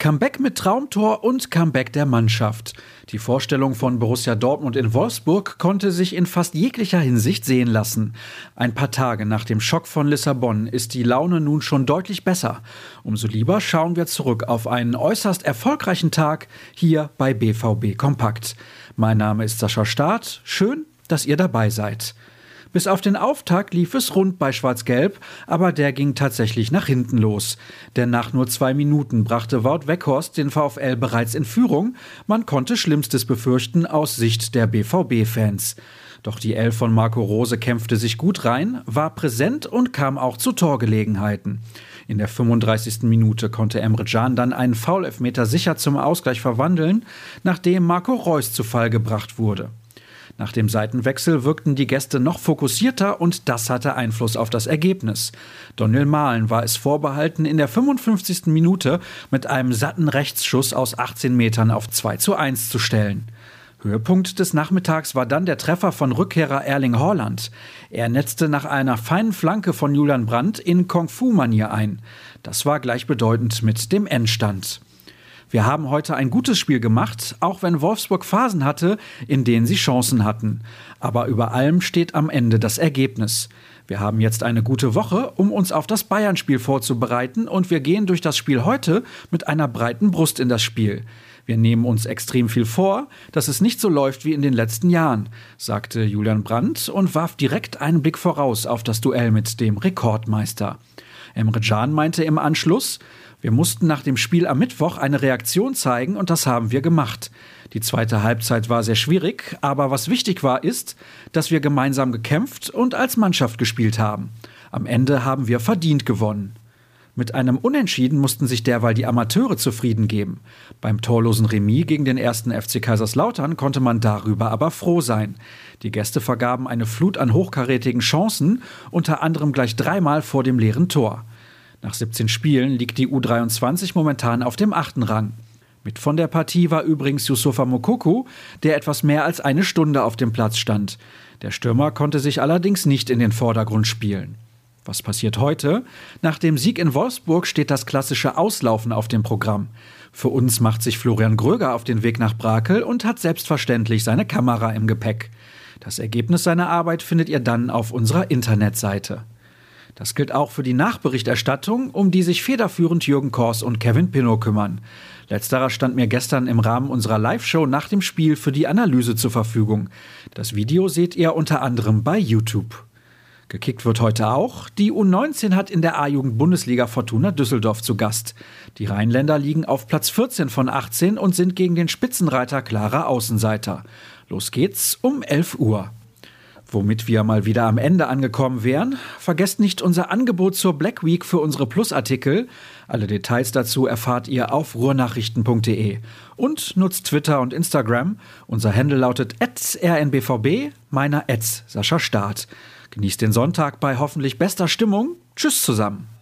Comeback mit Traumtor und Comeback der Mannschaft. Die Vorstellung von Borussia Dortmund in Wolfsburg konnte sich in fast jeglicher Hinsicht sehen lassen. Ein paar Tage nach dem Schock von Lissabon ist die Laune nun schon deutlich besser. Umso lieber schauen wir zurück auf einen äußerst erfolgreichen Tag hier bei BVB Kompakt. Mein Name ist Sascha Staat. Schön, dass ihr dabei seid. Bis auf den Auftakt lief es rund bei Schwarz-Gelb, aber der ging tatsächlich nach hinten los. Denn nach nur zwei Minuten brachte Wout Weghorst den VfL bereits in Führung. Man konnte Schlimmstes befürchten aus Sicht der BVB-Fans. Doch die Elf von Marco Rose kämpfte sich gut rein, war präsent und kam auch zu Torgelegenheiten. In der 35. Minute konnte Emre Can dann einen Foulelfmeter sicher zum Ausgleich verwandeln, nachdem Marco Reus zu Fall gebracht wurde. Nach dem Seitenwechsel wirkten die Gäste noch fokussierter und das hatte Einfluss auf das Ergebnis. Daniel Mahlen war es vorbehalten, in der 55. Minute mit einem satten Rechtsschuss aus 18 Metern auf 2 zu 1 zu stellen. Höhepunkt des Nachmittags war dann der Treffer von Rückkehrer Erling Haaland. Er netzte nach einer feinen Flanke von Julian Brandt in Kung-Fu-Manier ein. Das war gleichbedeutend mit dem Endstand. Wir haben heute ein gutes Spiel gemacht, auch wenn Wolfsburg Phasen hatte, in denen sie Chancen hatten. Aber über allem steht am Ende das Ergebnis. Wir haben jetzt eine gute Woche, um uns auf das Bayern-Spiel vorzubereiten und wir gehen durch das Spiel heute mit einer breiten Brust in das Spiel. Wir nehmen uns extrem viel vor, dass es nicht so läuft wie in den letzten Jahren, sagte Julian Brandt und warf direkt einen Blick voraus auf das Duell mit dem Rekordmeister. Emre Can meinte im Anschluss, wir mussten nach dem Spiel am Mittwoch eine Reaktion zeigen und das haben wir gemacht. Die zweite Halbzeit war sehr schwierig, aber was wichtig war, ist, dass wir gemeinsam gekämpft und als Mannschaft gespielt haben. Am Ende haben wir verdient gewonnen. Mit einem Unentschieden mussten sich derweil die Amateure zufrieden geben. Beim torlosen Remis gegen den ersten FC Kaiserslautern konnte man darüber aber froh sein. Die Gäste vergaben eine Flut an hochkarätigen Chancen, unter anderem gleich dreimal vor dem leeren Tor. Nach 17 Spielen liegt die U23 momentan auf dem achten Rang. Mit von der Partie war übrigens Yusufa Mokoku, der etwas mehr als eine Stunde auf dem Platz stand. Der Stürmer konnte sich allerdings nicht in den Vordergrund spielen. Was passiert heute? Nach dem Sieg in Wolfsburg steht das klassische Auslaufen auf dem Programm. Für uns macht sich Florian Gröger auf den Weg nach Brakel und hat selbstverständlich seine Kamera im Gepäck. Das Ergebnis seiner Arbeit findet ihr dann auf unserer Internetseite. Das gilt auch für die Nachberichterstattung, um die sich federführend Jürgen Kors und Kevin Pinnow kümmern. Letzterer stand mir gestern im Rahmen unserer Live-Show nach dem Spiel für die Analyse zur Verfügung. Das Video seht ihr unter anderem bei YouTube. Gekickt wird heute auch. Die U19 hat in der A-Jugend Bundesliga Fortuna Düsseldorf zu Gast. Die Rheinländer liegen auf Platz 14 von 18 und sind gegen den Spitzenreiter klarer Außenseiter. Los geht's um 11 Uhr. Womit wir mal wieder am Ende angekommen wären, vergesst nicht unser Angebot zur Black Week für unsere Plus-Artikel. Alle Details dazu erfahrt ihr auf ruhrnachrichten.de. Und nutzt Twitter und Instagram. Unser Handle lautet rnbvb, meiner Sascha Staat. Genießt den Sonntag bei hoffentlich bester Stimmung. Tschüss zusammen.